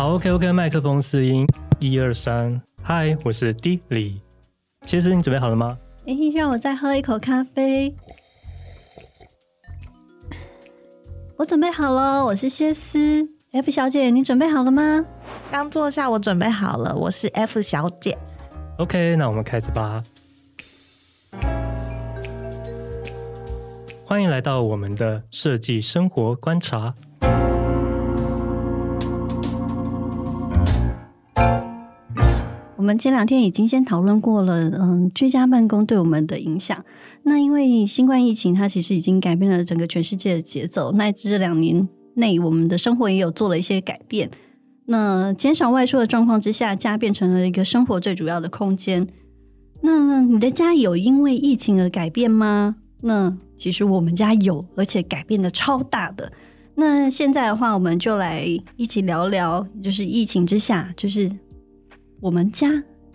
好，OK OK，麦克风试音，一二三，嗨，我是 D 李，其实你准备好了吗？哎，让我再喝一口咖啡。我准备好了，我是谢思 F 小姐，你准备好了吗？刚坐下，我准备好了，我是 F 小姐。OK，那我们开始吧。欢迎来到我们的设计生活观察。我们前两天已经先讨论过了，嗯，居家办公对我们的影响。那因为新冠疫情，它其实已经改变了整个全世界的节奏。那这两年内，我们的生活也有做了一些改变。那减少外出的状况之下，家变成了一个生活最主要的空间。那你的家有因为疫情而改变吗？那其实我们家有，而且改变的超大的。那现在的话，我们就来一起聊聊，就是疫情之下，就是我们家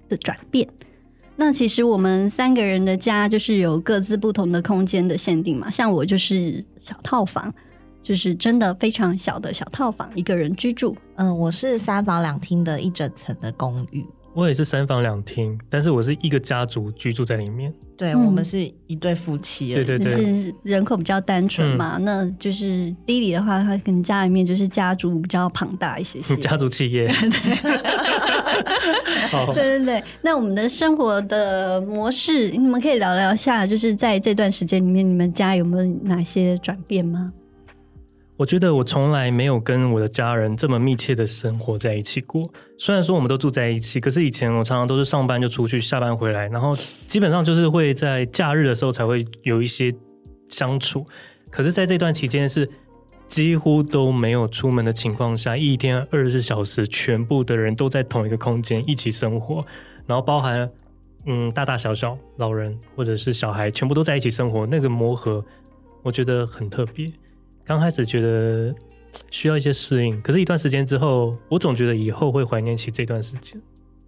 的转变。那其实我们三个人的家就是有各自不同的空间的限定嘛。像我就是小套房，就是真的非常小的小套房，一个人居住。嗯，我是三房两厅的一整层的公寓。我也是三房两厅，但是我是一个家族居住在里面。对，我们是一对夫妻，对对对，就是人口比较单纯嘛。嗯、那就是弟弟的话，他可能家里面就是家族比较庞大一些些，家族企业。对对对，那我们的生活的模式，你们可以聊聊一下，就是在这段时间里面，你们家有没有哪些转变吗？我觉得我从来没有跟我的家人这么密切的生活在一起过。虽然说我们都住在一起，可是以前我常常都是上班就出去，下班回来，然后基本上就是会在假日的时候才会有一些相处。可是在这段期间是几乎都没有出门的情况下，一天二十四小时，全部的人都在同一个空间一起生活，然后包含嗯大大小小、老人或者是小孩，全部都在一起生活，那个磨合我觉得很特别。刚开始觉得需要一些适应，可是一段时间之后，我总觉得以后会怀念起这段时间。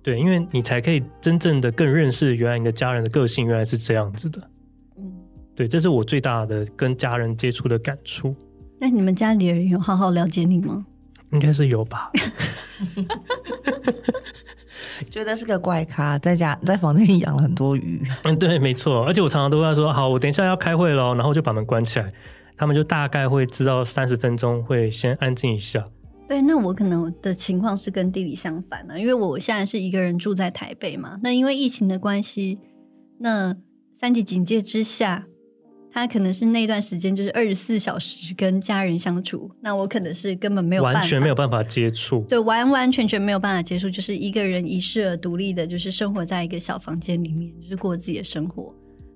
对，因为你才可以真正的更认识原来你的家人的个性原来是这样子的。嗯，对，这是我最大的跟家人接触的感触。那你们家里人有好好了解你吗？应该是有吧。觉得是个怪咖，在家在房间里养了很多鱼。嗯，对，没错。而且我常常都会说：“好，我等一下要开会喽。”然后就把门关起来。他们就大概会知道三十分钟会先安静一下。对，那我可能的情况是跟地理相反的，因为我现在是一个人住在台北嘛。那因为疫情的关系，那三级警戒之下，他可能是那段时间就是二十四小时跟家人相处。那我可能是根本没有办法，完全没有办法接触，对，完完全全没有办法接触，就是一个人遗世而独立的，就是生活在一个小房间里面，就是过自己的生活，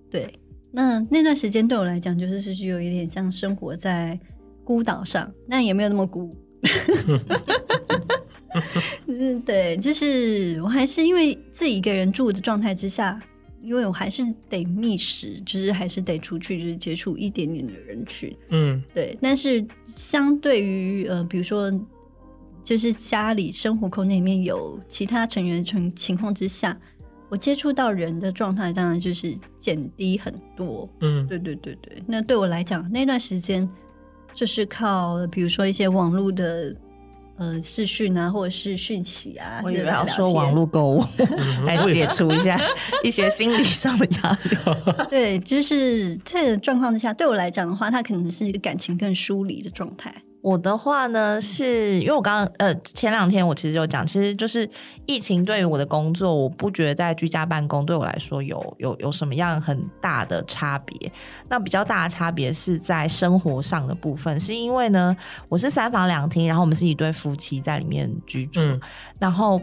对。那那段时间对我来讲，就是是有一点像生活在孤岛上，那也没有那么孤。嗯，对，就是我还是因为自己一个人住的状态之下，因为我还是得觅食，就是还是得出去，就是接触一点点的人群。嗯，对。但是相对于呃，比如说，就是家里生活空间里面有其他成员情情况之下。我接触到人的状态，当然就是减低很多。嗯，对对对对。那对我来讲，那段时间就是靠，比如说一些网络的呃视讯啊，或者是讯息啊。我以为要说网络购物 来解除一下 一些心理上的压力。对，就是这个状况之下，对我来讲的话，它可能是一个感情更疏离的状态。我的话呢，是因为我刚刚呃前两天我其实有讲，其实就是疫情对于我的工作，我不觉得在居家办公对我来说有有有什么样很大的差别。那比较大的差别是在生活上的部分，是因为呢我是三房两厅，然后我们是一对夫妻在里面居住，嗯、然后。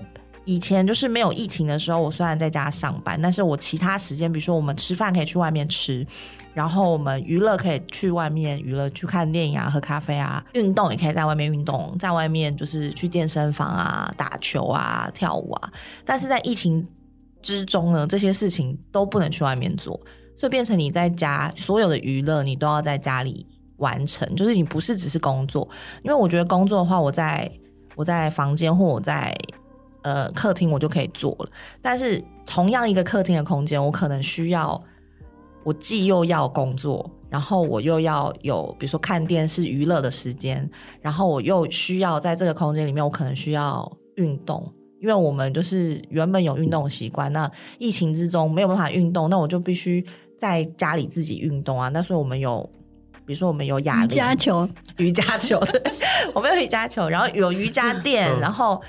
以前就是没有疫情的时候，我虽然在家上班，但是我其他时间，比如说我们吃饭可以去外面吃，然后我们娱乐可以去外面娱乐，去看电影啊、喝咖啡啊，运动也可以在外面运动，在外面就是去健身房啊、打球啊、跳舞啊。但是在疫情之中呢，这些事情都不能去外面做，所以变成你在家所有的娱乐你都要在家里完成，就是你不是只是工作，因为我觉得工作的话，我在我在房间或我在。呃，客厅我就可以做了，但是同样一个客厅的空间，我可能需要，我既又要工作，然后我又要有比如说看电视娱乐的时间，然后我又需要在这个空间里面，我可能需要运动，因为我们就是原本有运动习惯，那疫情之中没有办法运动，那我就必须在家里自己运动啊。那所以我们有，比如说我们有哑铃、瑜伽球、瑜伽球，对，我们有瑜伽球，然后有瑜伽垫，然后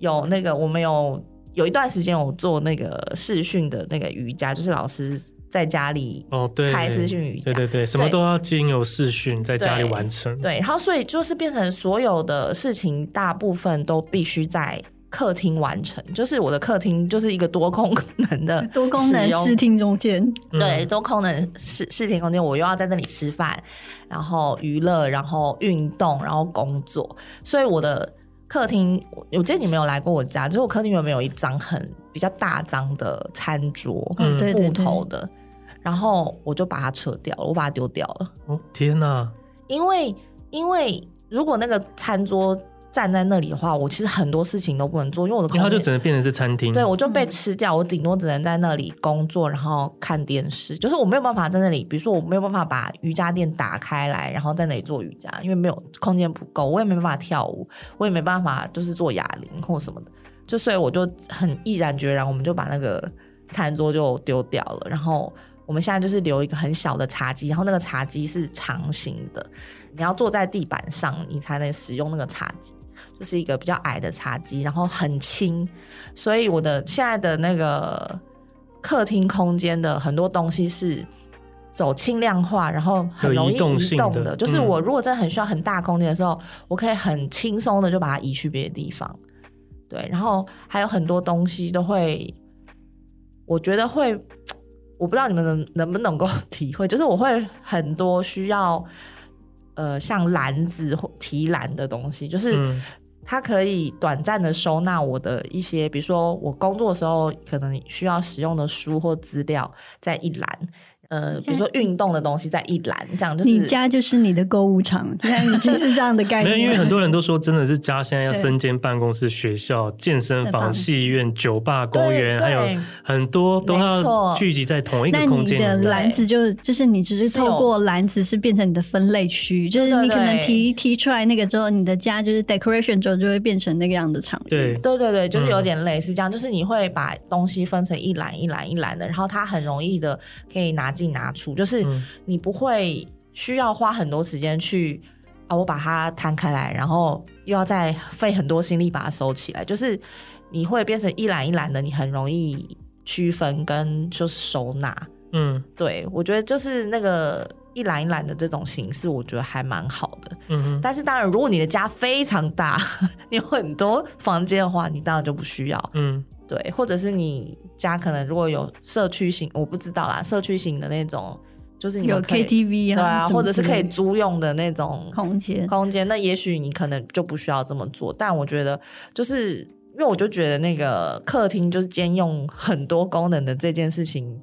有那个我们有有一段时间有做那个视讯的那个瑜伽，就是老师。在家里哦，对，开视讯瑜伽，对对对，什么都要经由视讯在家里完成。对，对，然后所以就是变成所有的事情，大部分都必须在客厅完成。就是我的客厅就是一个多功能的 多功能视听中间，对，多功能视视听空间。我又要在那里吃饭，然后娱乐，然后运动，然后工作。所以我的客厅，我记得你没有来过我家，就是我客厅有没有一张很比较大张的餐桌，嗯，木头的。然后我就把它撤掉了，我把它丢掉了。哦天哪！因为因为如果那个餐桌站在那里的话，我其实很多事情都不能做，因为我的空间就只能变成是餐厅。对，我就被吃掉，我顶多只能在那里工作，然后看电视。就是我没有办法在那里，比如说我没有办法把瑜伽垫打开来，然后在那里做瑜伽，因为没有空间不够，我也没办法跳舞，我也没办法就是做哑铃或什么的。就所以我就很毅然决然，我们就把那个餐桌就丢掉了，然后。我们现在就是留一个很小的茶几，然后那个茶几是长形的，你要坐在地板上，你才能使用那个茶几，就是一个比较矮的茶几，然后很轻，所以我的现在的那个客厅空间的很多东西是走轻量化，然后很容易移动的，就是我如果真的很需要很大空间的时候，我可以很轻松的就把它移去别的地方，对，然后还有很多东西都会，我觉得会。我不知道你们能能不能够体会，就是我会很多需要，呃，像篮子或提篮的东西，就是它可以短暂的收纳我的一些，比如说我工作的时候可能需要使用的书或资料在一栏。呃，比如说运动的东西在一栏，这样就是你家就是你的购物场，现在已经是这样的概念。没有，因为很多人都说，真的是家现在要身兼办公室、学校、健身房、戏院、酒吧、公园，还有很多都要聚集在同一个空间。那你的篮子就就是你只是透过篮子是变成你的分类区，就是你可能提提出来那个之后，你的家就是 decoration 之后就会变成那个样的场域。对对对对，就是有点类似这样，就是你会把东西分成一栏一栏一栏的，然后它很容易的可以拿进拿出，就是你不会需要花很多时间去啊，我把它摊开来，然后又要再费很多心力把它收起来。就是你会变成一栏一栏的，你很容易区分跟就是收纳。嗯，对，我觉得就是那个一栏一栏的这种形式，我觉得还蛮好的。嗯哼，但是当然，如果你的家非常大，你有很多房间的话，你当然就不需要。嗯。对，或者是你家可能如果有社区型，我不知道啦，社区型的那种，就是你有 KTV 啊，对啊，或者是可以租用的那种空间，空间，那也许你可能就不需要这么做。但我觉得，就是因为我就觉得那个客厅就是兼用很多功能的这件事情，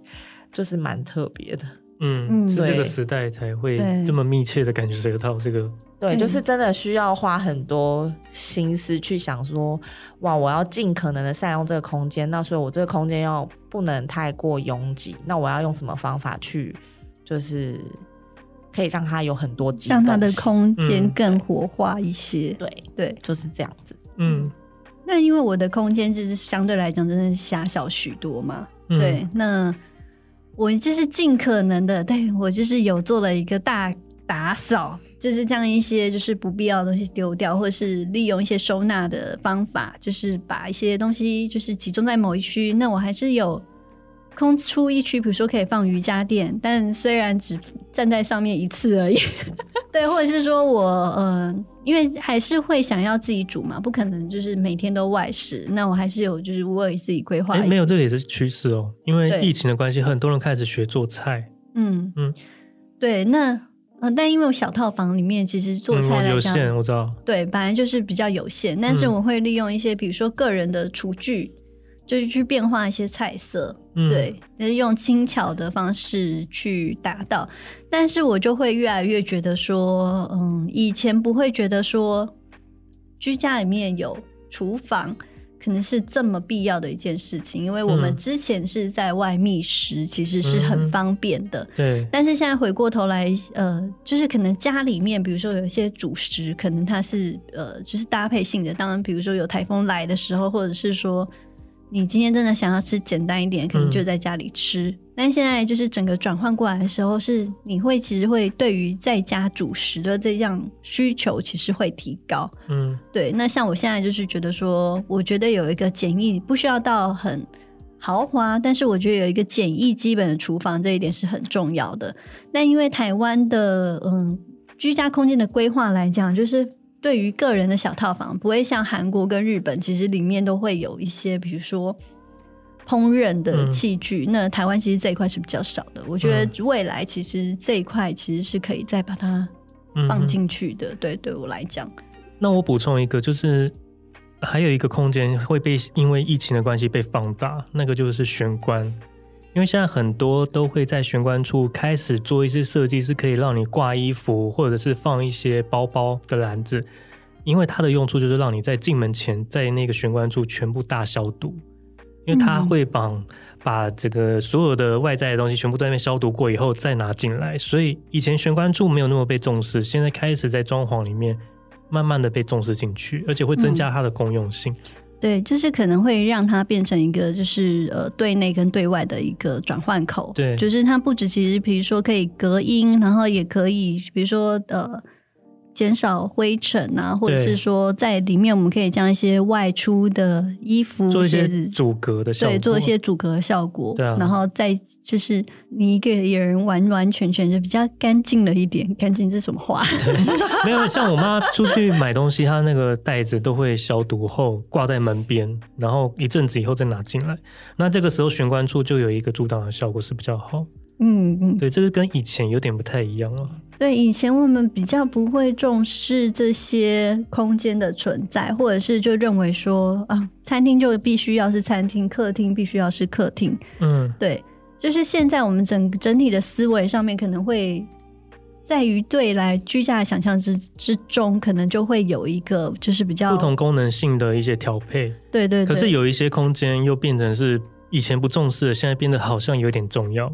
就是蛮特别的。嗯，是这个时代才会这么密切的感觉得到这个。对，就是真的需要花很多心思去想说，哇，我要尽可能的善用这个空间，那所以我这个空间要不能太过拥挤，那我要用什么方法去，就是可以让它有很多机，让它的空间更活化一些。对、嗯、对，对就是这样子。嗯，那因为我的空间就是相对来讲真的狭小许多嘛。嗯、对，那我就是尽可能的，对我就是有做了一个大打扫。就是将一些就是不必要的东西丢掉，或者是利用一些收纳的方法，就是把一些东西就是集中在某一区。那我还是有空出一区，比如说可以放瑜伽垫，但虽然只站在上面一次而已。对，或者是说我呃，因为还是会想要自己煮嘛，不可能就是每天都外食。那我还是有就是为自己规划。哎，没有，这个也是趋势哦，因为疫情的关系，很多人开始学做菜。嗯嗯，对，那。嗯，但因为我小套房里面其实做菜来讲，嗯，有限，我知道。对，本来就是比较有限，但是我会利用一些，比如说个人的厨具，嗯，就是去变化一些菜色，嗯，对，就是用轻巧的方式去达到。但是我就会越来越觉得说，嗯，以前不会觉得说居家里面有厨房可能是这么必要的一件事情，因为我们之前是在外觅食，其实是很方便的。嗯、对。但是现在回过头来，呃，就是可能家里面，比如说有一些主食，可能它是呃，就是搭配性的。当然，比如说有台风来的时候，或者是说。你今天真的想要吃简单一点，可能就在家里吃。嗯、但现在就是整个转换过来的时候，是你会其实会对于在家主食的这样需求其实会提高。嗯，对。那像我现在就是觉得说，我觉得有一个简易，不需要到很豪华，但是我觉得有一个简易基本的厨房这一点是很重要的。那因为台湾的嗯居家空间的规划来讲，就是。对于个人的小套房，不会像韩国跟日本，其实里面都会有一些，比如说烹饪的器具。嗯、那台湾其实这一块是比较少的。我觉得未来其实这一块其实是可以再把它放进去的。嗯、对，对我来讲。那我补充一个，就是还有一个空间会被因为疫情的关系被放大，那个就是玄关。因为现在很多都会在玄关处开始做一些设计，是可以让你挂衣服或者是放一些包包的篮子。因为它的用处就是让你在进门前，在那个玄关处全部大消毒，因为它会把把这个所有的外在的东西全部都在那边消毒过以后再拿进来。所以以前玄关处没有那么被重视，现在开始在装潢里面慢慢的被重视进去，而且会增加它的公用性。嗯对，就是可能会让它变成一个，就是呃，对内跟对外的一个转换口。对，就是它不止其实，比如说可以隔音，然后也可以，比如说呃。减少灰尘啊，或者是说在里面我们可以将一些外出的衣服、做一些阻隔的效果，对，做一些阻隔的效果。对啊，然后再就是你一个人完完全全就比较干净了一点。干净是什么话？没有，像我妈出去买东西，她那个袋子都会消毒后挂在门边，然后一阵子以后再拿进来。那这个时候玄关处就有一个阻挡的效果是比较好。嗯嗯，对，这是跟以前有点不太一样了。对，以前我们比较不会重视这些空间的存在，或者是就认为说啊，餐厅就必须要是餐厅，客厅必须要是客厅。嗯，对，就是现在我们整整体的思维上面可能会在于对来居家的想象之之中，可能就会有一个就是比较不同功能性的一些调配。对，对对，可是有一些空间又变成是以前不重视的，现在变得好像有点重要。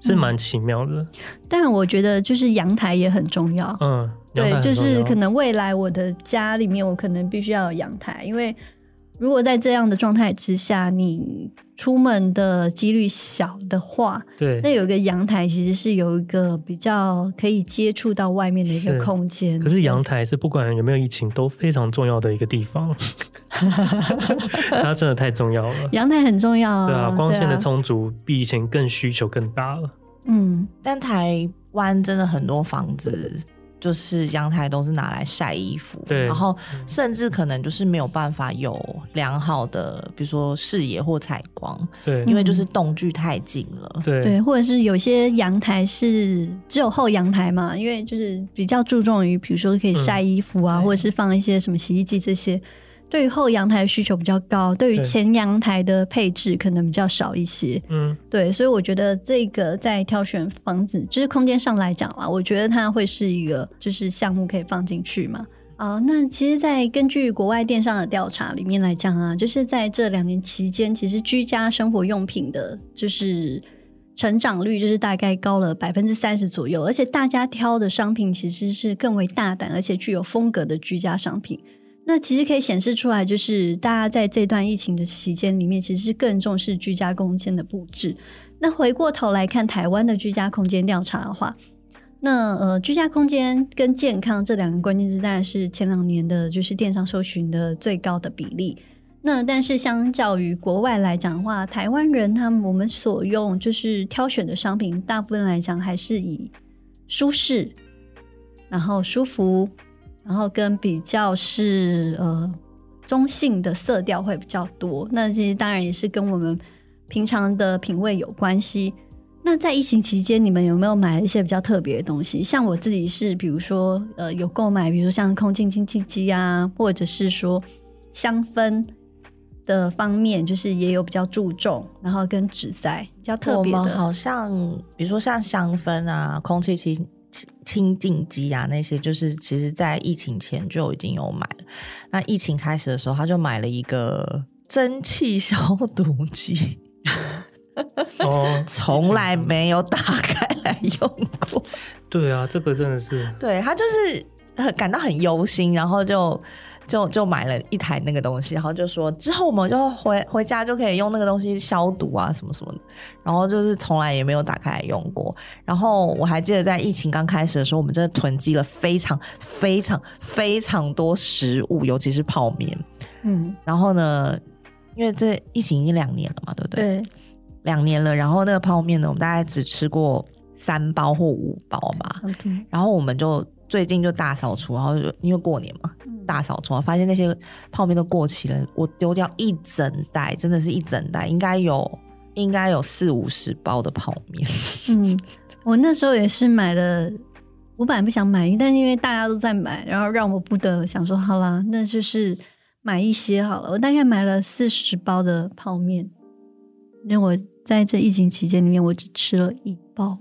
是蛮奇妙的，嗯，但我觉得就是阳台也很重要。嗯，对，就是可能未来我的家里面，我可能必须要有阳台，因为如果在这样的状态之下，你出门的几率小的话，对，那有一个阳台其实是有一个比较可以接触到外面的一个空间。可是阳台是不管有没有疫情都非常重要的一个地方，它真的太重要了。阳台很重要啊，对啊，光线的充足比以前更需求更大了。嗯，但台湾真的很多房子。就是阳台都是拿来晒衣服，对，然后甚至可能就是没有办法有良好的，比如说视野或采光，对，因为就是动距太近了，对，对，或者是有些阳台是只有后阳台嘛，因为就是比较注重于，比如说可以晒衣服啊，嗯、或者是放一些什么洗衣机这些。对于后阳台的需求比较高，对于前阳台的配置可能比较少一些。嗯，对，所以我觉得这个在挑选房子，就是空间上来讲啦，我觉得它会是一个就是项目可以放进去嘛。啊，那其实，在根据国外电商的调查里面来讲啊，就是在这两年期间，其实居家生活用品的，就是成长率就是大概高了百分之三十左右，而且大家挑的商品其实是更为大胆，而且具有风格的居家商品。那其实可以显示出来，就是大家在这段疫情的期间里面，其实是更重视居家空间的布置。那回过头来看台湾的居家空间调查的话，那呃，居家空间跟健康这两个关键字，当然是前两年的就是电商搜寻的最高的比例。那但是相较于国外来讲的话，台湾人他们我们所用就是挑选的商品，大部分来讲还是以舒适，然后舒服。然后跟比较是呃中性的色调会比较多，那其实当然也是跟我们平常的品味有关系。那在疫情期间，你们有没有买一些比较特别的东西？像我自己是，比如说呃有购买，比如说像空气清净机啊，或者是说香氛的方面，就是也有比较注重，然后跟植栽比较特别。我们好像比如说像香氛啊，空气清清净机啊，那些就是其实在疫情前就已经有买了。那疫情开始的时候，他就买了一个蒸汽消毒机，哦，从来没有打开来用过。对啊，这个真的是，对，他就是很感到很忧心，然后就。就就买了一台那个东西，然后就说之后我们就回回家就可以用那个东西消毒啊什么什么的，然后就是从来也没有打开来用过。然后我还记得在疫情刚开始的时候，我们真的囤积了非常非常非常多食物，尤其是泡面。嗯，然后呢，因为这疫情已经两年了嘛，对不对？对，两年了。然后那个泡面呢，我们大概只吃过三包或五包吧。然后我们就最近就大扫除，然后就因为过年嘛。大扫除，发现那些泡面都过期了。我丢掉一整袋，真的是一整袋，应该有应该有四五十包的泡面。嗯，我那时候也是买了，我本来不想买，但因为大家都在买，然后让我不得想说，好啦，那就是买一些好了。我大概买了四十包的泡面，因为我在这疫情期间里面，我只吃了一包。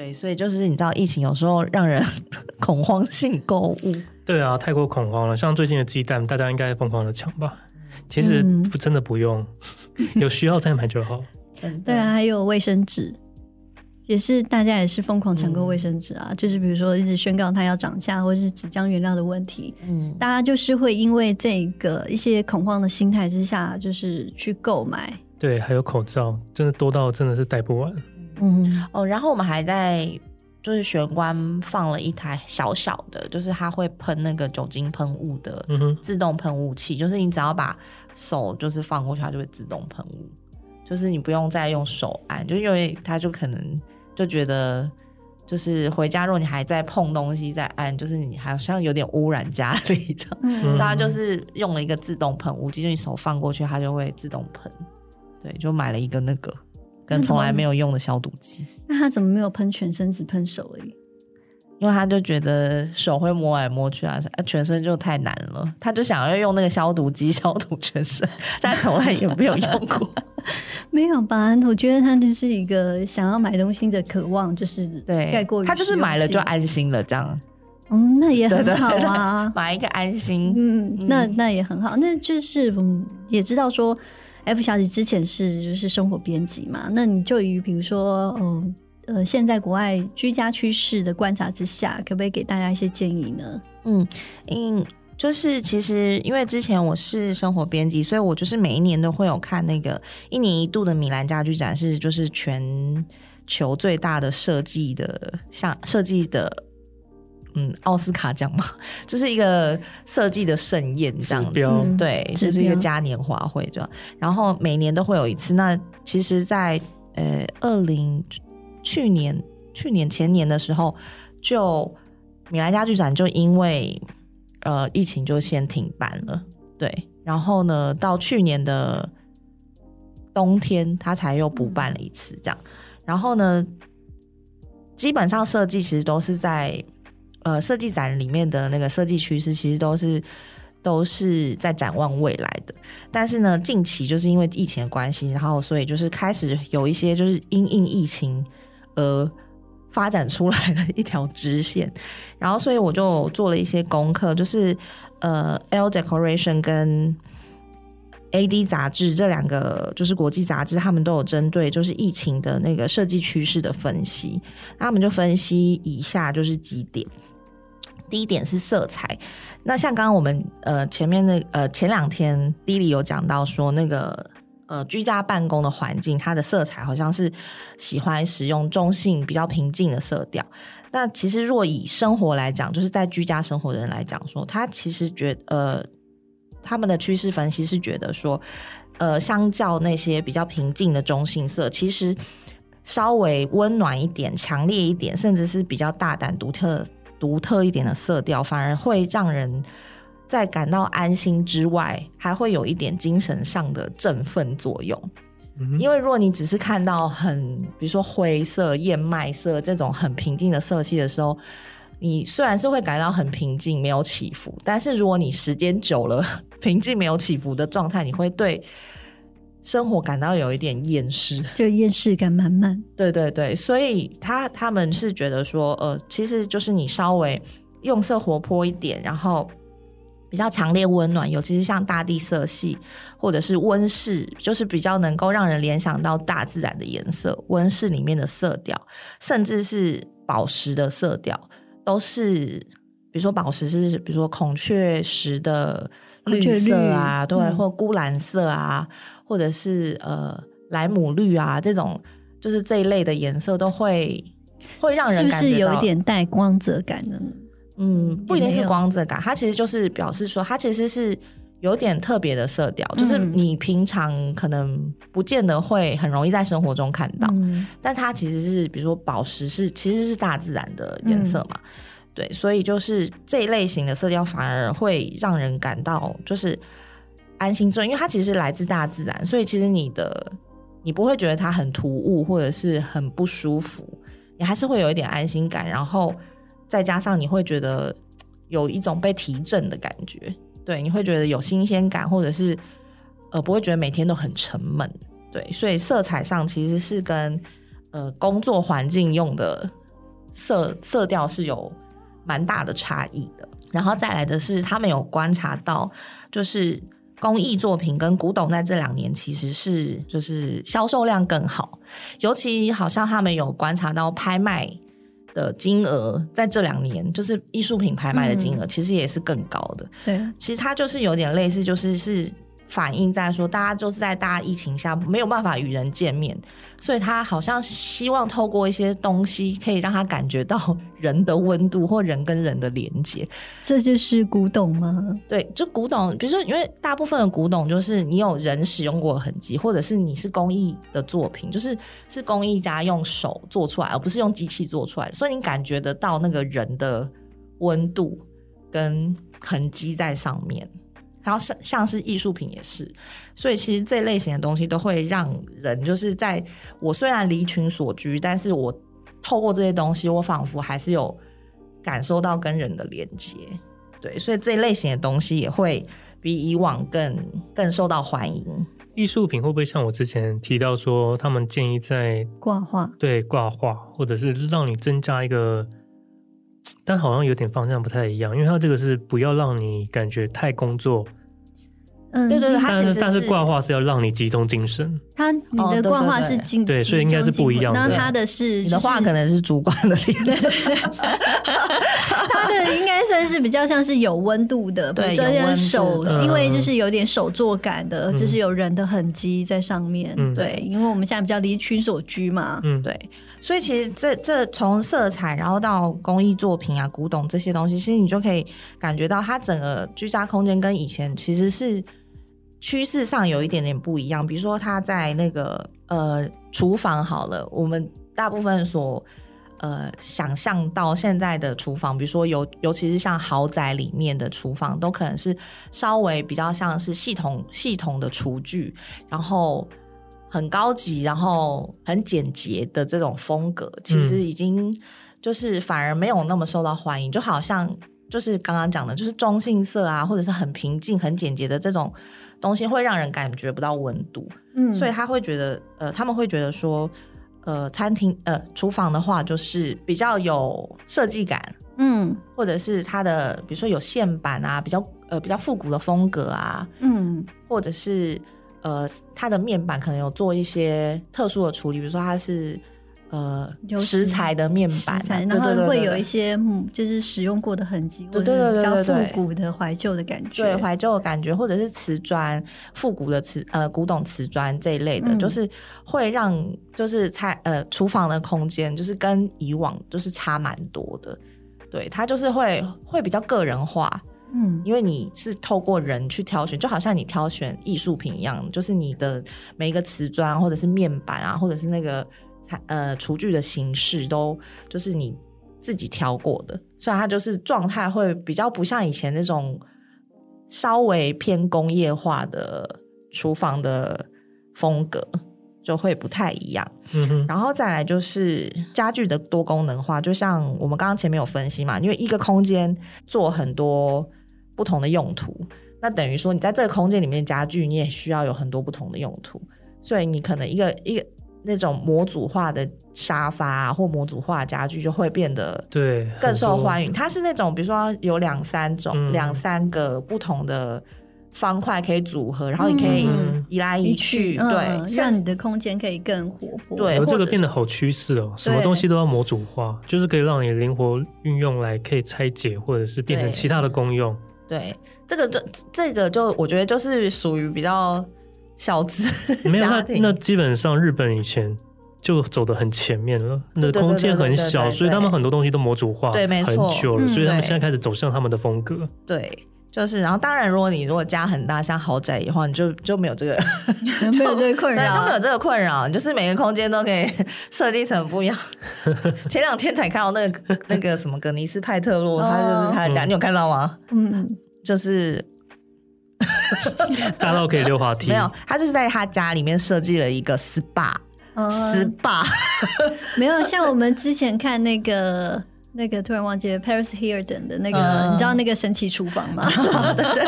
对，所以就是你知道，疫情有时候让人 恐慌性购物。对啊，太过恐慌了。像最近的鸡蛋，大家应该疯狂的抢吧？其实不真的不用，嗯、有需要再买就好。对啊，还有卫生纸，也是大家也是疯狂抢购卫生纸啊。嗯、就是比如说一直宣告它要涨价，或者是纸浆原料的问题，嗯，大家就是会因为这个一些恐慌的心态之下，就是去购买。对，还有口罩，真的多到真的是戴不完。嗯哦，然后我们还在。就是玄关放了一台小小的，就是它会喷那个酒精喷雾的自动喷雾器，嗯、就是你只要把手就是放过去，它就会自动喷雾，就是你不用再用手按，就因为它就可能就觉得就是回家如果你还在碰东西在按，就是你好像有点污染家里这样，嗯、所以它就是用了一个自动喷雾器，就你手放过去它就会自动喷，对，就买了一个那个。跟从来没有用的消毒剂，那他怎么没有喷全身，只喷手而已？因为他就觉得手会摸来摸去啊，全身就太难了，他就想要用那个消毒机 消毒全身，但从来也没有用过。没有吧？我觉得他就是一个想要买东西的渴望，就是对盖过于。他就是买了就安心了，这样。嗯，那也很好啊，对对对，买一个安心。嗯，那那也很好，那就是嗯，也知道说。F 小姐之前是就是生活编辑嘛，那你就于比如说，嗯呃，现在国外居家趋势的观察之下，可不可以给大家一些建议呢？嗯嗯，就是其实因为之前我是生活编辑，所以我就是每一年都会有看那个一年一度的米兰家居展，是就是全球最大的设计的像设计的。嗯，奥斯卡奖嘛，就是一个设计的盛宴这样子，对，就是一个嘉年华会这样。然后每年都会有一次。那其实在，在呃二零去年、去年前年的时候，就米兰家具展就因为呃疫情就先停办了，对。然后呢，到去年的冬天，他才又补办了一次这样。然后呢，基本上设计其实都是在。呃，设计展里面的那个设计趋势，其实都是都是在展望未来的。但是呢，近期就是因为疫情的关系，然后所以就是开始有一些就是因应疫情而发展出来的一条支线。然后，所以我就做了一些功课，就是呃，L Decoration 跟 AD 杂志这两个就是国际杂志，他们都有针对就是疫情的那个设计趋势的分析。那他们就分析以下就是几点。第一点是色彩，那像刚刚我们呃前面那呃前两天 d i l 有讲到说那个呃居家办公的环境，它的色彩好像是喜欢使用中性比较平静的色调。那其实若以生活来讲，就是在居家生活的人来讲说，他其实觉得呃他们的趋势分析是觉得说，呃相较那些比较平静的中性色，其实稍微温暖一点、强烈一点，甚至是比较大胆独特。独特一点的色调，反而会让人在感到安心之外，还会有一点精神上的振奋作用。嗯、因为如果你只是看到很，比如说灰色、燕麦色这种很平静的色系的时候，你虽然是会感到很平静、没有起伏，但是如果你时间久了，平静没有起伏的状态，你会对生活感到有一点厌世，就厌世感满满。对对对，所以他他们是觉得说，呃，其实就是你稍微用色活泼一点，然后比较强烈温暖，尤其是像大地色系或者是温室，就是比较能够让人联想到大自然的颜色。温室里面的色调，甚至是宝石的色调，都是比如说宝石是比如说孔雀石的。绿色啊，对，嗯、或钴蓝色啊，或者是呃莱姆绿啊，这种就是这一类的颜色都会会让人感觉有一点带光泽感的。嗯，不一定是光泽感，它其实就是表示说，它其实是有点特别的色调，嗯、就是你平常可能不见得会很容易在生活中看到，嗯、但它其实是比如说宝石是其实是大自然的颜色嘛。嗯对，所以就是这一类型的色调反而会让人感到就是安心之，因为它其实来自大自然，所以其实你的你不会觉得它很突兀或者是很不舒服，你还是会有一点安心感，然后再加上你会觉得有一种被提振的感觉，对，你会觉得有新鲜感，或者是呃不会觉得每天都很沉闷，对，所以色彩上其实是跟呃工作环境用的色色调是有。蛮大的差异的，然后再来的是，他们有观察到，就是工艺作品跟古董在这两年其实是就是销售量更好，尤其好像他们有观察到拍卖的金额在这两年，就是艺术品拍卖的金额其实也是更高的。嗯、对，其实它就是有点类似，就是是。反映在说，大家就是在大家疫情下没有办法与人见面，所以他好像希望透过一些东西，可以让他感觉到 人的温度或人跟人的连接。这就是古董吗？对，就古董，比如说，因为大部分的古董就是你有人使用过的痕迹，或者是你是工艺的作品，就是是工艺家用手做出来，而不是用机器做出来，所以你感觉得到那个人的温度跟痕迹在上面。然后像像是艺术品也是，所以其实这类型的东西都会让人就是在我虽然离群所居，但是我透过这些东西，我仿佛还是有感受到跟人的连接。对，所以这一类型的东西也会比以往更更受到欢迎。艺术品会不会像我之前提到说，他们建议在挂画？对，挂画，或者是让你增加一个。但好像有点方向不太一样，因为它这个是不要让你感觉太工作。嗯，对对对，但是但是挂画是要让你集中精神。他你的挂画是精对，所以应该是不一样的。然后他的是你的画可能是主观的脸。他 的应该算是比较像是有温度的，比如说手，因为就是有点手作感的，就是有人的痕迹在上面。对，因为我们现在比较离群所居嘛。嗯，对。所以其实这这从色彩，然后到工艺作品啊、古董这些东西，其实你就可以感觉到它整个居家空间跟以前其实是。趋势上有一点点不一样，比如说他在那个呃厨房好了，我们大部分所呃想象到现在的厨房，比如说尤尤其是像豪宅里面的厨房，都可能是稍微比较像是系统系统的厨具，然后很高级，然后很简洁的这种风格，其实已经就是反而没有那么受到欢迎，就好像就是刚刚讲的，就是中性色啊，或者是很平静、很简洁的这种。东西会让人感觉不到温度，嗯，所以他会觉得，呃，他们会觉得说，呃，餐厅，呃，厨房的话就是比较有设计感，嗯，或者是它的，比如说有线板啊，比较，呃，比较复古的风格啊，嗯，或者是，呃，它的面板可能有做一些特殊的处理，比如说它是。呃，石材的面板，然后会有一些嗯，就是使用过的痕迹，对对对对，比较复古的怀旧的感觉，对怀旧的感觉，或者是瓷砖，复古的瓷呃古董瓷砖这一类的，嗯、就是会让就是菜呃厨房的空间就是跟以往就是差蛮多的，对，它就是会会比较个人化，嗯，因为你是透过人去挑选，就好像你挑选艺术品一样，就是你的每一个瓷砖或者是面板啊，或者是那个。呃，厨具的形式都就是你自己挑过的，所以它就是状态会比较不像以前那种稍微偏工业化的厨房的风格，就会不太一样。嗯哼，然后再来就是家具的多功能化，就像我们刚刚前面有分析嘛，因为一个空间做很多不同的用途。那等于说你在这个空间里面家具，你也需要有很多不同的用途，所以你可能一个一个那种模组化的沙发啊，或模组化家具就会变得对更受欢迎。它是那种比如说有两三种、两、嗯、三个不同的。方块可以组合，然后你可以移来移去，嗯、对、嗯，让你的空间可以更活泼。对，这个变得好趋势哦，什么东西都要模组化，就是可以让你灵活运用来可以拆解，或者是变成其他的功用。对，这个就这个就我觉得就是属于比较小资 没有那那基本上日本以前就走的很前面了，那空间很小，所以他们很多东西都模组化，对，没错，很久了，所以他们现在开始走向他们的风格。对。就是，然后当然，如果你如果家很大，像豪宅的话，你就就没有这个，没有这个困扰，对，都没有这个困扰，就是每个空间都可以设计成不一样。前两天才看到那个那个什么格尼斯派特洛，他就是他的家，嗯、你有看到吗？嗯，就是 大到可以溜滑梯，没有，他就是在他家里面设计了一个 SPA，SPA，、嗯、没有像我们之前看那个。那个突然忘记了 Paris Hilton 的那个，uh, 你知道那个神奇厨房吗？对对，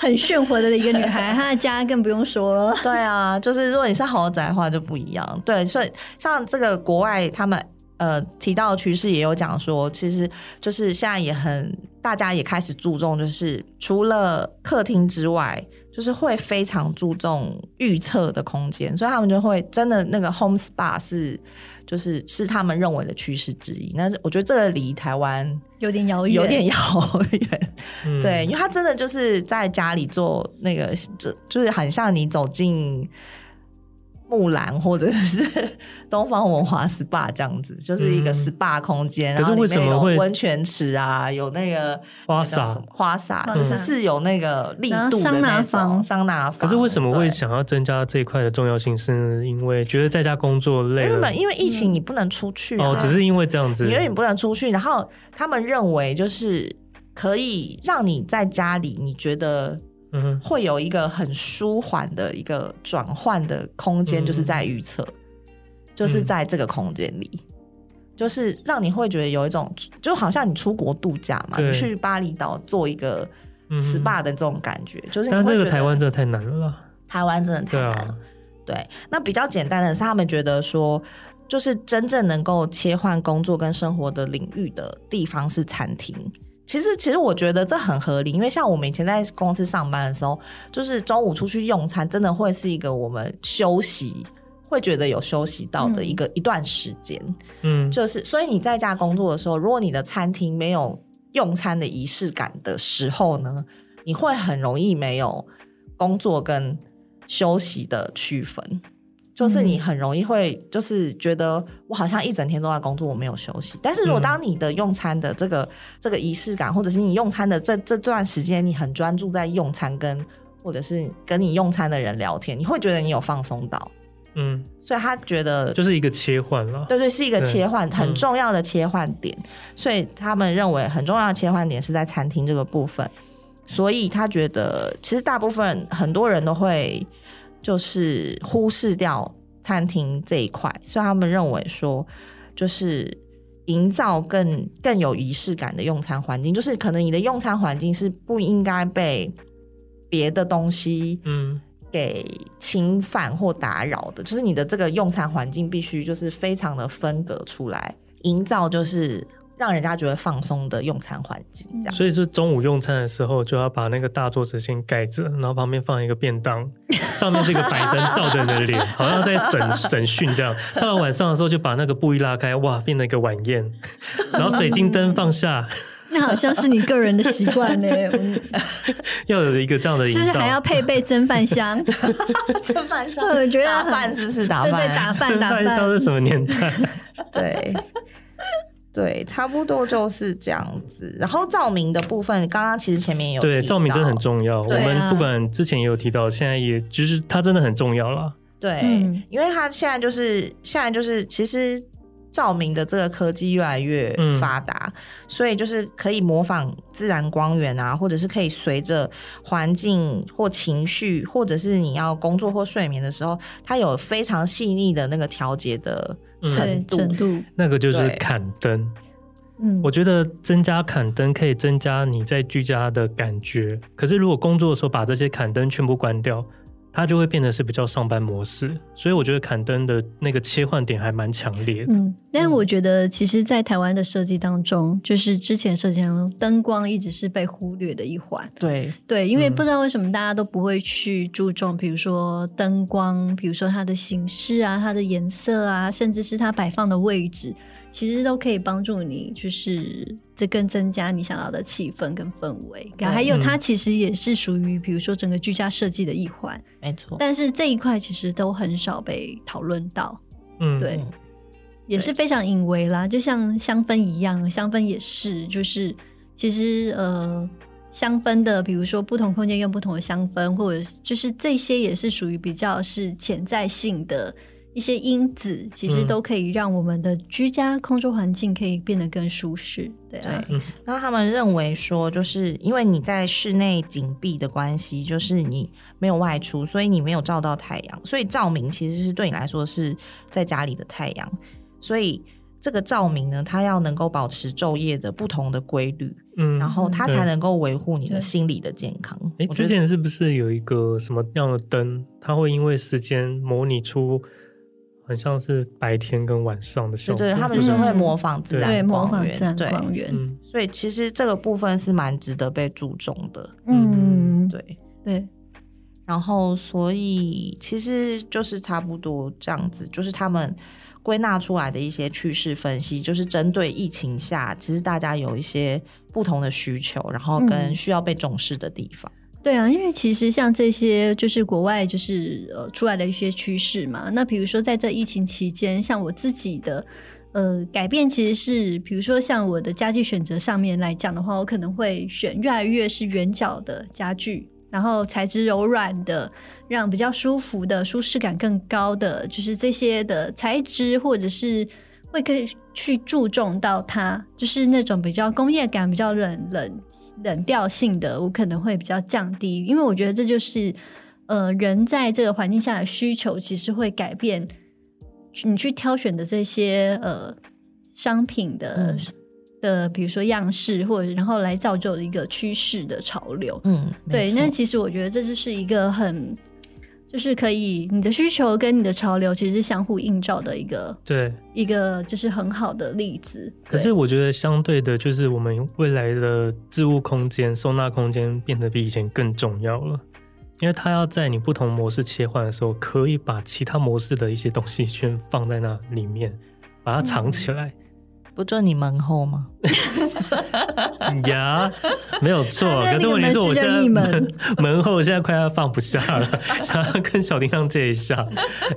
很炫活的一个女孩，她的家更不用说了。对啊，就是如果你是豪宅的话就不一样。对，所以像这个国外他们呃提到的趋势也有讲说，其实就是现在也很大家也开始注重，就是除了客厅之外。就是会非常注重预测的空间，所以他们就会真的那个 home spa 是，就是是他们认为的趋势之一。那我觉得这个离台湾有点遥远，有点遥远。对，因为他真的就是在家里做那个，就就是很像你走进。木兰或者是 东方文华 SPA 这样子，就是一个 SPA 空间，可是为什么会温泉池啊？有那个花洒，花洒就是是有那个力度的桑拿房，桑拿房。可是为什么会想要增加这一块的重要性？是因为觉得在家工作累了？因为疫情你不能出去哦，只是因为这样子，因为你不能出去。然后他们认为就是可以让你在家里，你觉得。嗯，会有一个很舒缓的一个转换的空间，就是在预测，嗯，就是在这个空间里，嗯，就是让你会觉得有一种，就好像你出国度假嘛，你去巴厘岛做一个 SPA 的这种感觉，嗯，就是。但这个台湾真的太难了，台湾真的太难了。对，那比较简单的是，他们觉得说，就是真正能够切换工作跟生活的领域的地方是餐厅。其实，其实我觉得这很合理，因为像我们以前在公司上班的时候，就是中午出去用餐，真的会是一个我们休息会觉得有休息到的一个、嗯、一段时间。嗯，就是所以你在家工作的时候，如果你的餐厅没有用餐的仪式感的时候呢，你会很容易没有工作跟休息的区分。就是你很容易会就是觉得我好像一整天都在工作，我没有休息。但是如果当你的用餐的这个、嗯、这个仪式感，或者是你用餐的这这段时间，你很专注在用餐跟或者是跟你用餐的人聊天，你会觉得你有放松到。嗯，所以他觉得就是一个切换了。对对，是一个切换，很重要的切换点、嗯。所以他们认为很重要的切换点是在餐厅这个部分。所以他觉得其实大部分很多人都会。就是忽视掉餐厅这一块，所以他们认为说，就是营造更更有仪式感的用餐环境，就是可能你的用餐环境是不应该被别的东西嗯给侵犯或打扰的，就是你的这个用餐环境必须就是非常的分隔出来，营造就是。让人家觉得放松的用餐环境，这样。所以是中午用餐的时候，就要把那个大桌子先盖着，然后旁边放一个便当，上面是一个白灯照着你的脸，好像在审审讯这样。到了晚上的时候，就把那个布一拉开，哇，变成一个晚宴，然后水晶灯放下。那好像是你个人的习惯呢。要有一个这样的营造，是还要配备蒸饭箱？蒸饭箱，我觉得打饭是不是打饭？对，打饭打饭。蒸饭箱是什么年代？对。对，差不多就是这样子。然后照明的部分，刚刚其实前面有提到。对，照明真的很重要。我们不管之前也有提到，现在也就是它真的很重要了。对，嗯，因为它现在就是现在就是其实照明的这个科技越来越发达，嗯，所以就是可以模仿自然光源啊，或者是可以随着环境或情绪，或者是你要工作或睡眠的时候，它有非常细腻的那个调节的。程度，程度，那个就是砍灯，嗯，我觉得增加砍灯可以增加你在居家的感觉，可是如果工作的时候把这些砍灯全部关掉。它就会变得是比较上班模式，所以我觉得砍灯的那个切换点还蛮强烈的。嗯，但我觉得其实，在台湾的设计当中，就是之前设计当中，灯光一直是被忽略的一环。对对，因为不知道为什么大家都不会去注重，比如说灯光，比如说它的形式啊，它的颜色啊，甚至是它摆放的位置。其实都可以帮助你，就是这更增加你想要的气氛跟氛围。还有，它其实也是属于，比如说整个居家设计的一环。没错。但是这一块其实都很少被讨论到。嗯，对，也是非常隐微啦。就像香氛一样，香氛也是，就是其实呃，香氛的，比如说不同空间用不同的香氛，或者就是这些也是属于比较是潜在性的。一些因子其实都可以让我们的居家空中环境可以变得更舒适，对啊。对，然后他们认为说，就是因为你在室内紧闭的关系，就是你没有外出，所以你没有照到太阳，所以照明其实是对你来说是在家里的太阳，所以这个照明呢，它要能够保持昼夜的不同的规律，嗯，然后它才能够维护你的心理的健康。哎，之前是不是有一个什么样的灯，它会因为时间模拟出？很像是白天跟晚上的效果，对，他们是会模仿自然光源，对，光源。所以其实这个部分是蛮值得被注重的。嗯，对对。然后，所以其实就是差不多这样子，就是他们归纳出来的一些趋势分析，就是针对疫情下，其实大家有一些不同的需求，然后跟需要被重视的地方。对啊，因为其实像这些就是国外就是呃出来的一些趋势嘛。那比如说在这疫情期间，像我自己的呃改变，其实是比如说像我的家具选择上面来讲的话，我可能会选越来越是圆角的家具，然后材质柔软的，让比较舒服的、舒适感更高的，就是这些的材质，或者是会可以去注重到它，就是那种比较工业感、比较冷冷。冷调性的，我可能会比较降低，因为我觉得这就是，呃，人在这个环境下的需求，其实会改变你去挑选的这些呃商品的、嗯、的，比如说样式，或者然后来造就一个趋势的潮流。嗯，对。那其实我觉得这就是一个很。就是可以，你的需求跟你的潮流其实是相互映照的一个，对，一个就是很好的例子。可是我觉得相对的，就是我们未来的置物空间、收纳空间变得比以前更重要了，因为它要在你不同模式切换的时候，可以把其他模式的一些东西全放在那里面，把它藏起来。嗯不就你门后吗？呀，没有错。可是问题是我现在门 门后现在快要放不下了，想要跟小叮当借一下。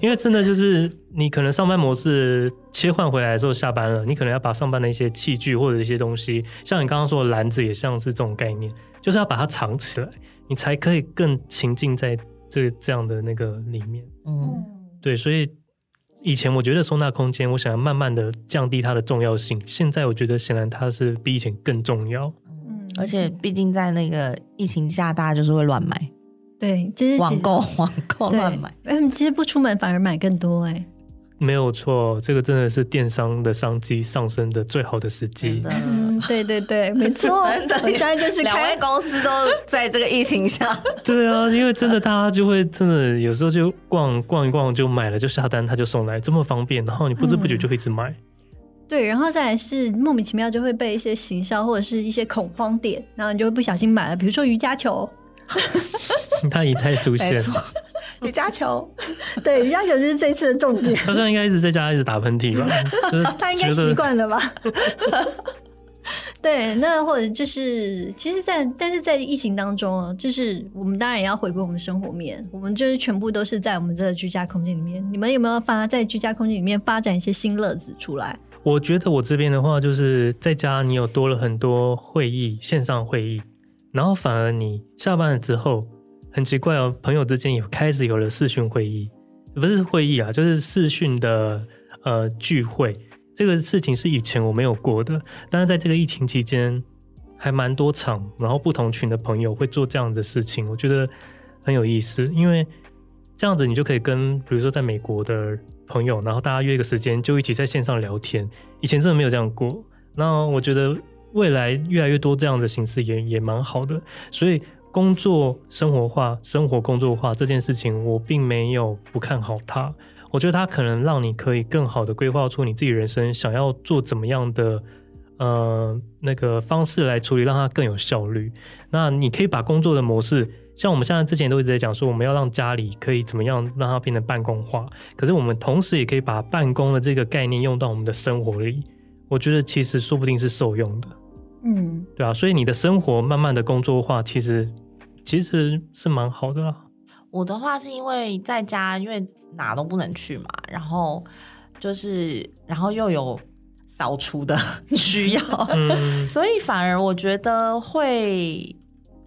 因为真的就是你可能上班模式切换回来的时候下班了，你可能要把上班的一些器具或者一些东西，像你刚刚说的篮子，也像是这种概念，就是要把它藏起来，你才可以更沉浸在这这样的那个里面。嗯，对，所以。以前我觉得收纳空间，我想要慢慢的降低它的重要性。现在我觉得显然它是比以前更重要。嗯，而且毕竟在那个疫情下，大家就是会乱买，对，就是网购网购乱买。嗯，其实不出门反而买更多哎。没有错，这个真的是电商的商机上升的最好的时机。嗯，对对对，没错，真的，我现在就是两位公司都在这个疫情下。对啊，因为真的大家就会真的有时候就逛逛一逛就买了，就下单他就送来，这么方便，然后你不知不觉就会一直买。嗯。对，然后再来是莫名其妙就会被一些行销或者是一些恐慌点，然后你就会不小心买了，比如说瑜伽球。他一再出现。瑜伽球，对，瑜伽球就是这一次的重点。他现在应该一直在家一直打喷嚏吧？他应该习惯了吧？对，那或者就是，其实在，在但是在疫情当中，就是我们当然也要回归我们生活面，我们就是全部都是在我们这个居家空间里面。你们有没有发在居家空间里面发展一些新乐子出来？我觉得我这边的话，就是在家你有多了很多会议，线上会议，然后反而你下班了之后。很奇怪哦，朋友之间也开始有了视讯会议，不是会议啊，就是视讯的呃聚会。这个事情是以前我没有过的，但是在这个疫情期间还蛮多场，然后不同群的朋友会做这样的事情，我觉得很有意思。因为这样子你就可以跟比如说在美国的朋友，然后大家约一个时间就一起在线上聊天。以前真的没有这样过，那我觉得未来越来越多这样的形式也也蛮好的。所以工作生活化、生活工作化这件事情，我并没有不看好它。我觉得它可能让你可以更好的规划出你自己人生想要做怎么样的呃那个方式来处理，让它更有效率。那你可以把工作的模式。像我们现在之前都一直在讲说，我们要让家里可以怎么样让它变成办公化。可是我们同时也可以把办公的这个概念用到我们的生活里。我觉得其实说不定是受用的，嗯，对啊。所以你的生活慢慢的工作化，其实其实是蛮好的啦。我的话是因为在家，因为哪都不能去嘛，然后就是然后又有扫除的 需要，嗯，所以反而我觉得会。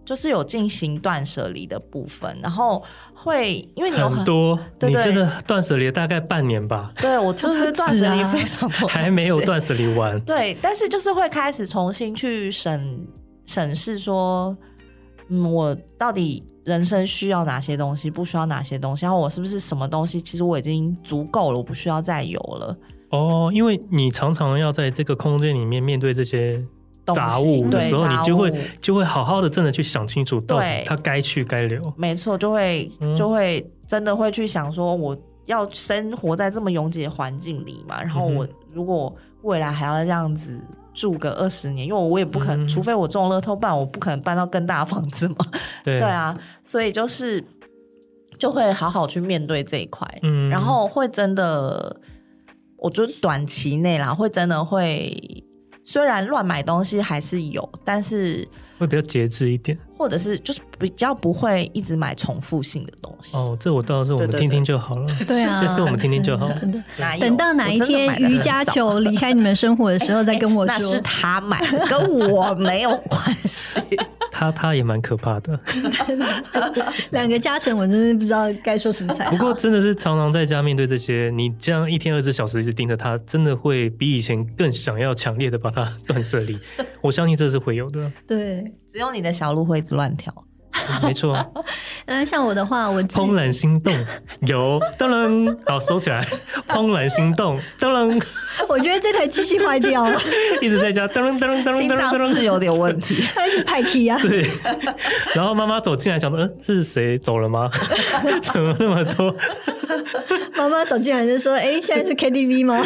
就是有进行断舍离的部分，然后会因为你有很，很多，对对，你真的断舍离大概半年吧？对，我 就是断舍离非常多，还没有断舍离完。对，但是就是会开始重新去审审视说，嗯，我到底人生需要哪些东西，不需要哪些东西，然后我是不是什么东西其实我已经足够了，我不需要再有了。哦，因为你常常要在这个空间里面面对这些。杂物的时候，你就会就会好好的真的去想清楚，到底它该去该留。没错，就会就会真的会去想说，我要生活在这么拥挤的环境里嘛？然后我如果未来还要这样子住个二十年，因为我也不可能，除非我中乐透，不然我不可能搬到更大的房子嘛。对对啊，所以就是就会好好去面对这一块，嗯，然后会真的，我觉得短期内啦，会真的会。虽然乱买东西还是有，但是会比较节制一点，或者是就是比较不会一直买重复性的东西。哦，这我倒是我们听听就好了。对啊，这是我们听听就好。真的，等到哪一天瑜伽球离开你们生活的时候，再跟我说。那是他买的，跟我没有关系。他他也蛮可怕的，两个加成，我真的不知道该说什么才好。不过真的是常常在家面对这些，你这样一天二十小时一直盯着他，真的会比以前更想要强烈的把它断舍离。我相信这是会有的。对，只有你的小鹿会一直乱跳。没错，嗯，像我的话，我怦然心动有噔噔，好收起来。怦然心动噔噔，我觉得这台机器坏掉了，一直在家噔噔噔噔噔噔，心脏是不是有点问题？还是派 key 啊？对。然后妈妈走进来，想说，嗯，是谁走了吗？怎么那么多？妈妈走进来就说，哎、欸，现在是 KTV 吗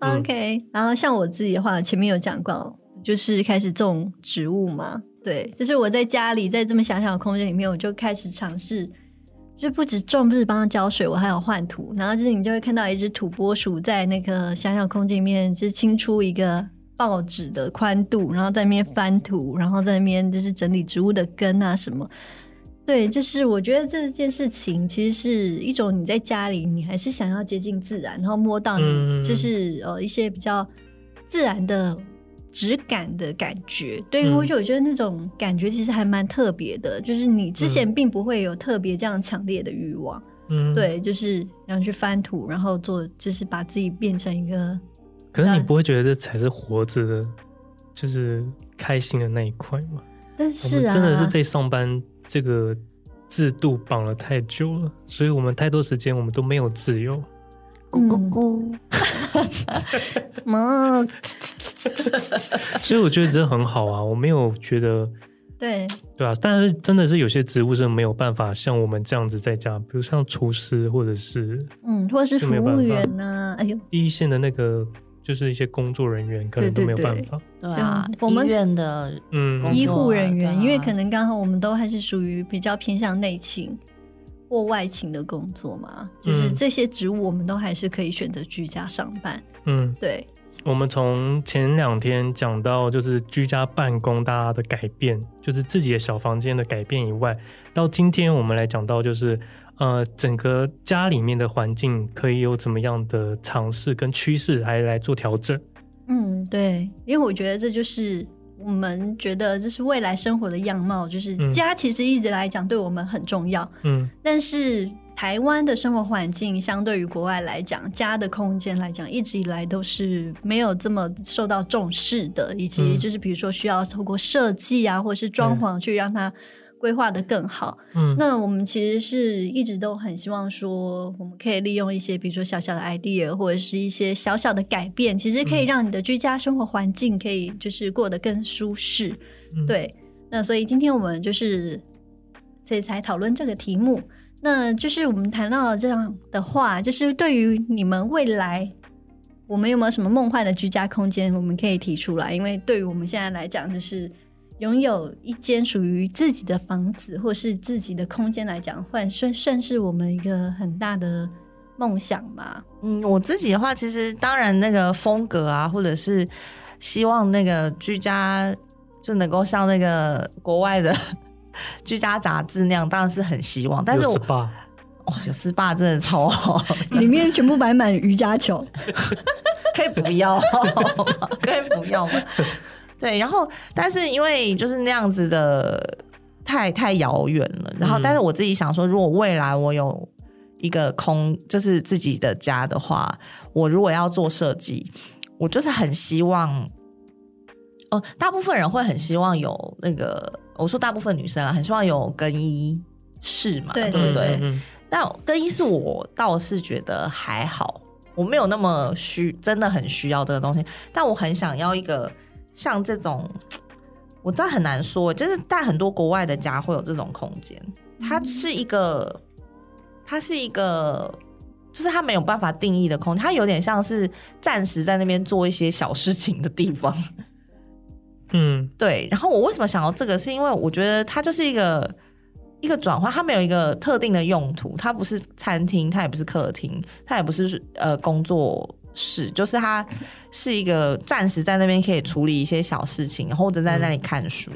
？OK。然后像我自己的话，前面有讲过，就是开始种植物嘛。对，就是我在家里，在这么小小的空间里面，我就开始尝试，就不止种，不止帮它浇水，我还有换土。然后就是你就会看到一只土拨鼠在那个小小空间里面，就是清出一个报纸的宽度，然后在那边翻土，然后在那边就是整理植物的根啊什么。对，就是我觉得这件事情其实是一种你在家里，你还是想要接近自然，然后摸到你就是呃一些比较自然的。质感的感觉，对，我就我觉得那种感觉其实还蛮特别的，嗯，就是你之前并不会有特别这样强烈的欲望，嗯，对，就是然后去翻土，然后做，就是把自己变成一个。可是你不会觉得这才是活着的，就是开心的那一块吗？但是啊，真的是被上班这个制度绑了太久了，所以我们太多时间我们都没有自由。咕咕咕，妈。所以我觉得这很好啊，我没有觉得，对。对啊，但是真的是有些职务是没有办法像我们这样子在家，比如像厨师或者是嗯，或者是服务员呐、啊，哎呦，第一线的那个就是一些工作人员可能都没有办法，对，对，对，对啊，我们医院的嗯。医护人员，因为可能刚好我们都还是属于比较偏向内勤或外勤的工作嘛，就是这些职务我们都还是可以选择居家上班，嗯，对。我们从前两天讲到，就是居家办公大家的改变，就是自己的小房间的改变以外，到今天我们来讲到，就是呃，整个家里面的环境可以有怎么样的尝试跟趋势来来做调整。嗯，对，因为我觉得这就是我们觉得就是未来生活的样貌，就是家其实一直来讲对我们很重要。嗯，但是。台湾的生活环境相对于国外来讲，家的空间来讲，一直以来都是没有这么受到重视的，以及就是比如说需要透过设计啊，或者是装潢去让它规划的更好。嗯，那我们其实是一直都很希望说，我们可以利用一些，比如说小小的 idea，或者是一些小小的改变，其实可以让你的居家生活环境可以就是过得更舒适。嗯、对，那所以今天我们就是所以才讨论这个题目。那就是我们谈到这样的话，就是对于你们未来，我们有没有什么梦幻的居家空间，我们可以提出来？因为对于我们现在来讲，就是。拥有一间属于自己的房子，或是自己的空间来讲，算算算是我们一个很大的梦想吧。嗯，我自己的话，其实当然那个风格啊，或者是希望那个居家就能够像那个国外的居家杂志那样，当然是很希望。但是我哦，有 SPA 真的超好，里面全部摆满瑜伽球，可以不要，可以不要吗？对，然后但是因为就是那样子的太太遥远了，然后但是我自己想说，如果未来我有一个空，就是自己的家的话，我如果要做设计，我就是很希望，哦，大部分人会很希望有那个，我说大部分女生啊，很希望有更衣室嘛，对，对不对？嗯嗯，但更衣室我倒是觉得还好，我没有那么需，真的很需要这个东西，但我很想要一个。像这种，我知道很难说，就是但很多国外的家会有这种空间，它是一个，它是一个，就是它没有办法定义的空间，它有点像是暂时在那边做一些小事情的地方。嗯，对。然后我为什么想到这个，是因为我觉得它就是一个一个转换，它没有一个特定的用途，它不是餐厅，它也不是客厅，它也不是呃工作。室，就是它是一个暂时在那边可以处理一些小事情，或者在那里看书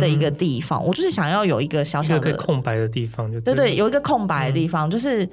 的一个地方。嗯、我就是想要有一个小小的空白的地方就对，对对，有一个空白的地方，嗯、就是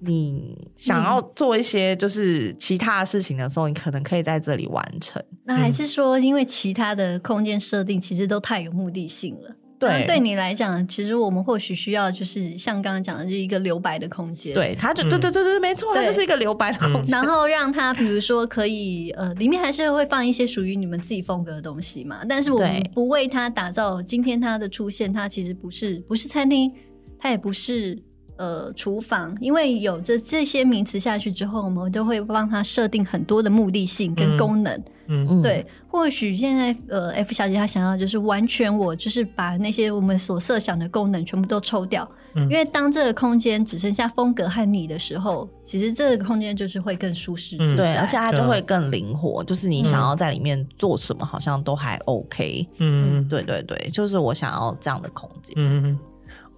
你想要做一些就是其他的事情的时候，你可能可以在这里完成。那还是说，因为其他的空间设定其实都太有目的性了？对，对你来讲，其实我们或许需要就是像刚刚讲的，就是一个留白的空间。对，它就对对对对，没错，它就是一个留白的空间。然后让它，比如说可以呃，里面还是会放一些属于你们自己风格的东西嘛。但是我们不为它打造。今天它的出现，它其实不是不是餐厅，它也不是。呃，厨房，因为有这这些名词下去之后，我们都会帮他设定很多的目的性跟功能。嗯，嗯对。或许现在呃，F 小姐她想要就是完全我就是把那些我们所设想的功能全部都抽掉。嗯。因为当这个空间只剩下风格和你的时候，其实这个空间就是会更舒适。嗯。对，而且它就会更灵活，就是你想要在里面做什么，好像都还 OK。嗯，对对对，就是我想要这样的空间。嗯。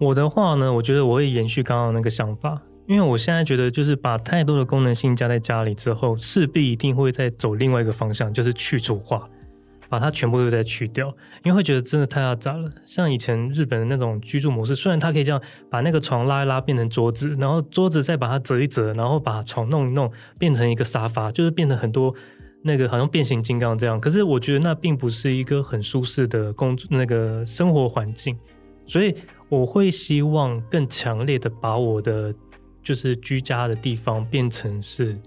我的话呢，我觉得我会延续刚刚那个想法，因为我现在觉得，就是把太多的功能性加在家里之后，势必一定会再走另外一个方向，就是去除化，把它全部都再去掉，因为会觉得真的太复杂了。像以前日本的那种居住模式，虽然它可以这样把那个床拉一拉变成桌子，然后桌子再把它折一折，然后把床弄一弄变成一个沙发，就是变成很多那个好像变形金刚这样。可是我觉得那并不是一个很舒适的工作那个生活环境，所以。我会希望更强烈的把我的就是居家的地方变成是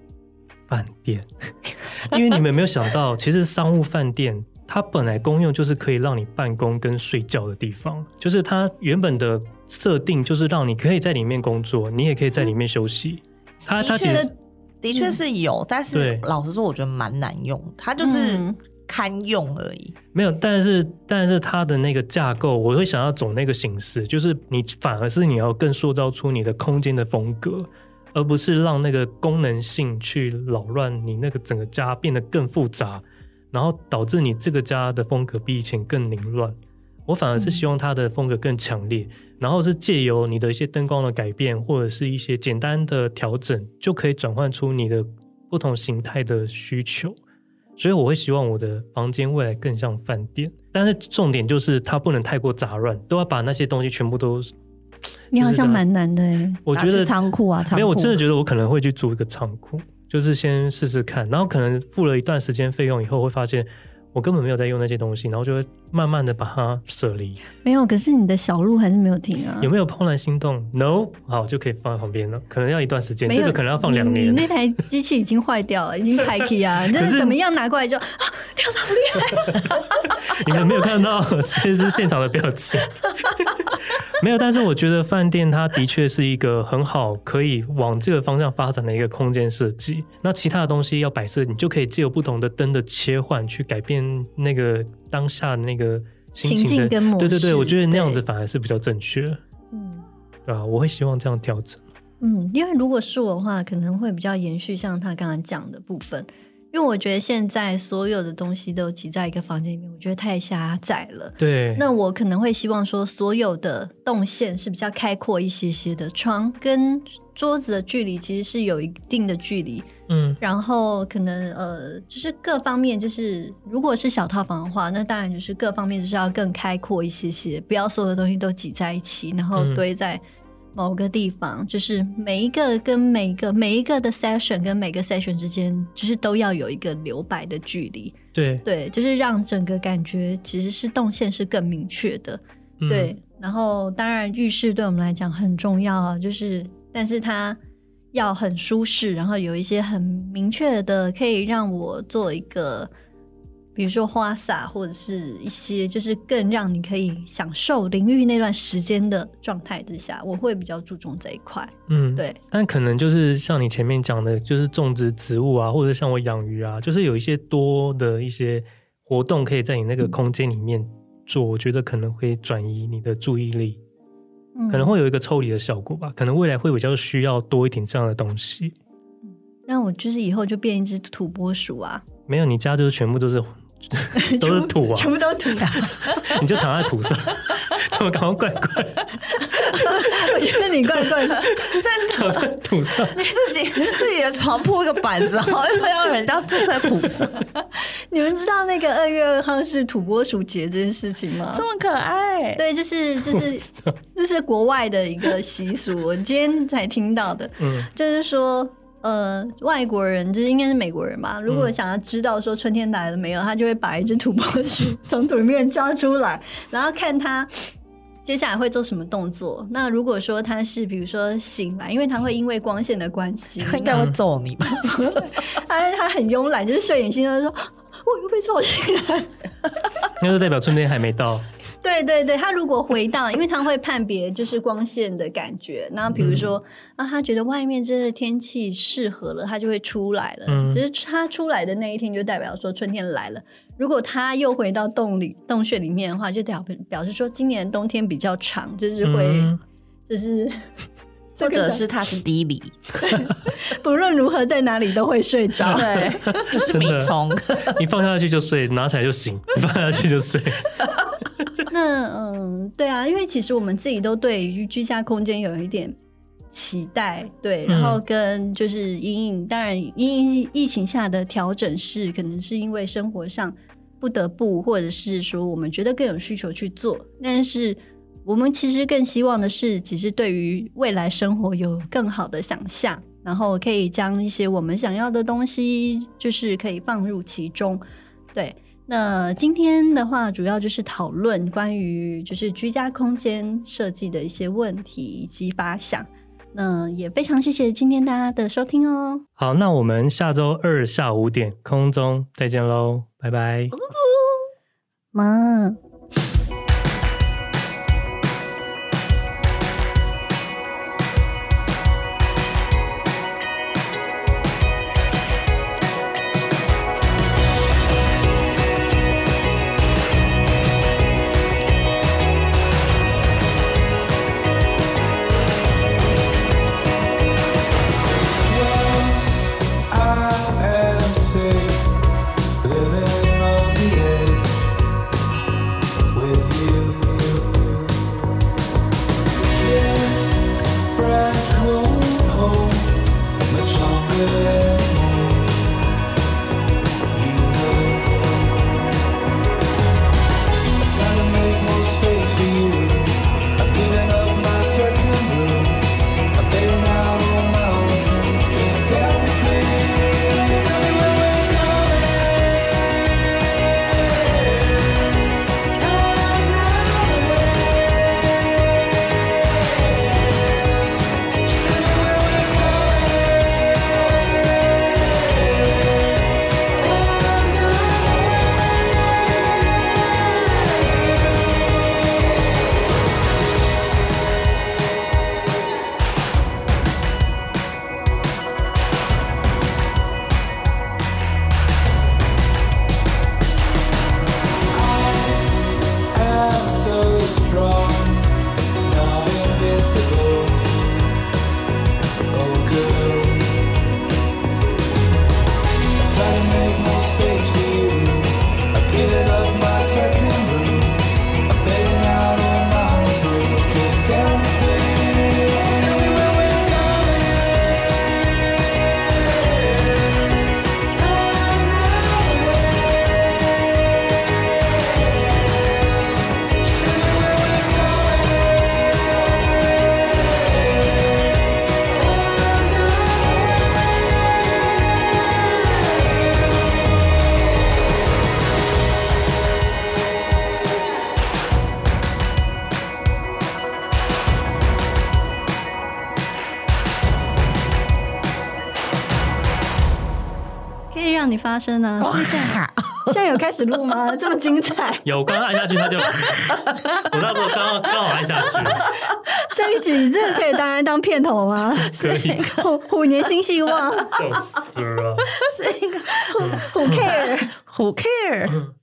饭店，因为你们有没有想到，其实商务饭店它本来功用就是可以让你办公跟睡觉的地方，就是它原本的设定就是让你可以在里面工作，你也可以在里面休息。它它其实的确是有，但是老实说，我觉得蛮难用，它就是。堪用而已，没有，但是但是它的那个架构，我会想要走那个形式，就是你反而是你要更塑造出你的空间的风格，而不是让那个功能性去扰乱你那个整个家变得更复杂，然后导致你这个家的风格比以前更凌乱。我反而是希望它的风格更强烈，然后是借由你的一些灯光的改变，或者是一些简单的调整，就可以转换出你的不同形态的需求。所以我会希望我的房间未来更像饭店，但是重点就是它不能太过杂乱，都要把那些东西全部都。你好像蛮难的哎，我觉得仓库啊，仓库。没有，我真的觉得我可能会去租一个仓库，就是先试试看，然后可能付了一段时间费用以后，会发现。我根本没有在用那些东西，然后就会慢慢的把它舍离。没有，可是你的小路还是没有停啊。有没有怦然心动？No，好，就可以放在旁边了。可能要一段时间，有这个可能要放两年。你那台机器已经坏掉了，已经开机啊，就是怎么样拿过来就啊，跳得好厉害。你们没有看到这是现场的表情。没有，但是我觉得饭店它的确是一个很好可以往这个方向发展的一个空间设计。那其他的东西要摆设，你就可以借由不同的灯的切换，去改变那个当下的那个心情的。对对对，我觉得那样子反而是比较正确。嗯，对啊，我会希望这样调整。嗯，因为如果是我的话，可能会比较延续像他刚刚讲的部分。因为我觉得现在所有的东西都挤在一个房间里面，我觉得太狭窄了。对，那我可能会希望说，所有的动线是比较开阔一些些的，床跟桌子的距离其实是有一定的距离。嗯，然后可能呃，就是各方面，就是如果是小套房的话，那当然就是各方面就是要更开阔一些些，不要所有的东西都挤在一起，然后堆在。某个地方，就是每一个跟每一个每一个的 session 跟每个 session 之间，就是都要有一个留白的距离。对对，就是让整个感觉其实是动线是更明确的。嗯、对，然后当然浴室对我们来讲很重要啊，就是但是它要很舒适，然后有一些很明确的可以让我做一个。比如说花洒，或者是一些就是更让你可以享受淋浴那段时间的状态之下，我会比较注重这一块。嗯，对。但可能就是像你前面讲的，就是种植植物啊，或者像我养鱼啊，就是有一些多的一些活动可以在你那个空间里面做，嗯、我觉得可能会转移你的注意力，嗯、可能会有一个抽离的效果吧。可能未来会比较需要多一点这样的东西。那我就是以后就变一只土拨鼠啊？没有，你家就是全部都是。都是土啊，全部都是土啊！你就躺在土上，怎么搞怪怪？我觉得你怪怪的，真的躺在土上，你自己自己的床铺一个板子，好又要人家坐在土上。你们知道那个二月二号是土拨鼠节这件事情吗？这么可爱？对，就是就是这是国外的一个习俗，我今天才听到的。嗯，就是说。呃，外国人就是应该是美国人吧？如果想要知道说春天来了没有，嗯、他就会把一只土拨鼠从土里面抓出来，然后看他接下来会做什么动作。那如果说他是比如说醒来，因为他会因为光线的关系，他 应该会揍你吧？他他很慵懒，就是睡眼惺忪说：“我又被吵醒来。”那就代表春天还没到。对对对，他如果回到，因为他会判别就是光线的感觉，然后比如说、嗯、啊，他觉得外面这个天气适合了，他就会出来了。嗯，只是他出来的那一天就代表说春天来了。如果他又回到洞里洞穴里面的话，就表表示说今年冬天比较长，就是会、嗯、就是。或者是他是低迷，不论如何在哪里都会睡着，对，就是迷虫，你放下去就睡，拿起来就醒，你放下去就睡。那嗯，对啊，因为其实我们自己都对于居家空间有一点期待，对，然后跟就是阴影，当然因应疫情下的调整是可能是因为生活上不得不，或者是说我们觉得更有需求去做，但是。我们其实更希望的是，其实对于未来生活有更好的想象，然后可以将一些我们想要的东西，就是可以放入其中。对，那今天的话，主要就是讨论关于就是居家空间设计的一些问题以及发想。那也非常谢谢今天大家的收听哦。好，那我们下周二下午五点空中再见喽，拜拜。妈。声呢？现在现在有开始录吗？这么精彩？有，刚刚按下去他就，我那时候刚好刚好按下去。这一集真的可以当然当片头吗？可以。虎虎年新希望。笑死了。是一个 Who care？Who care？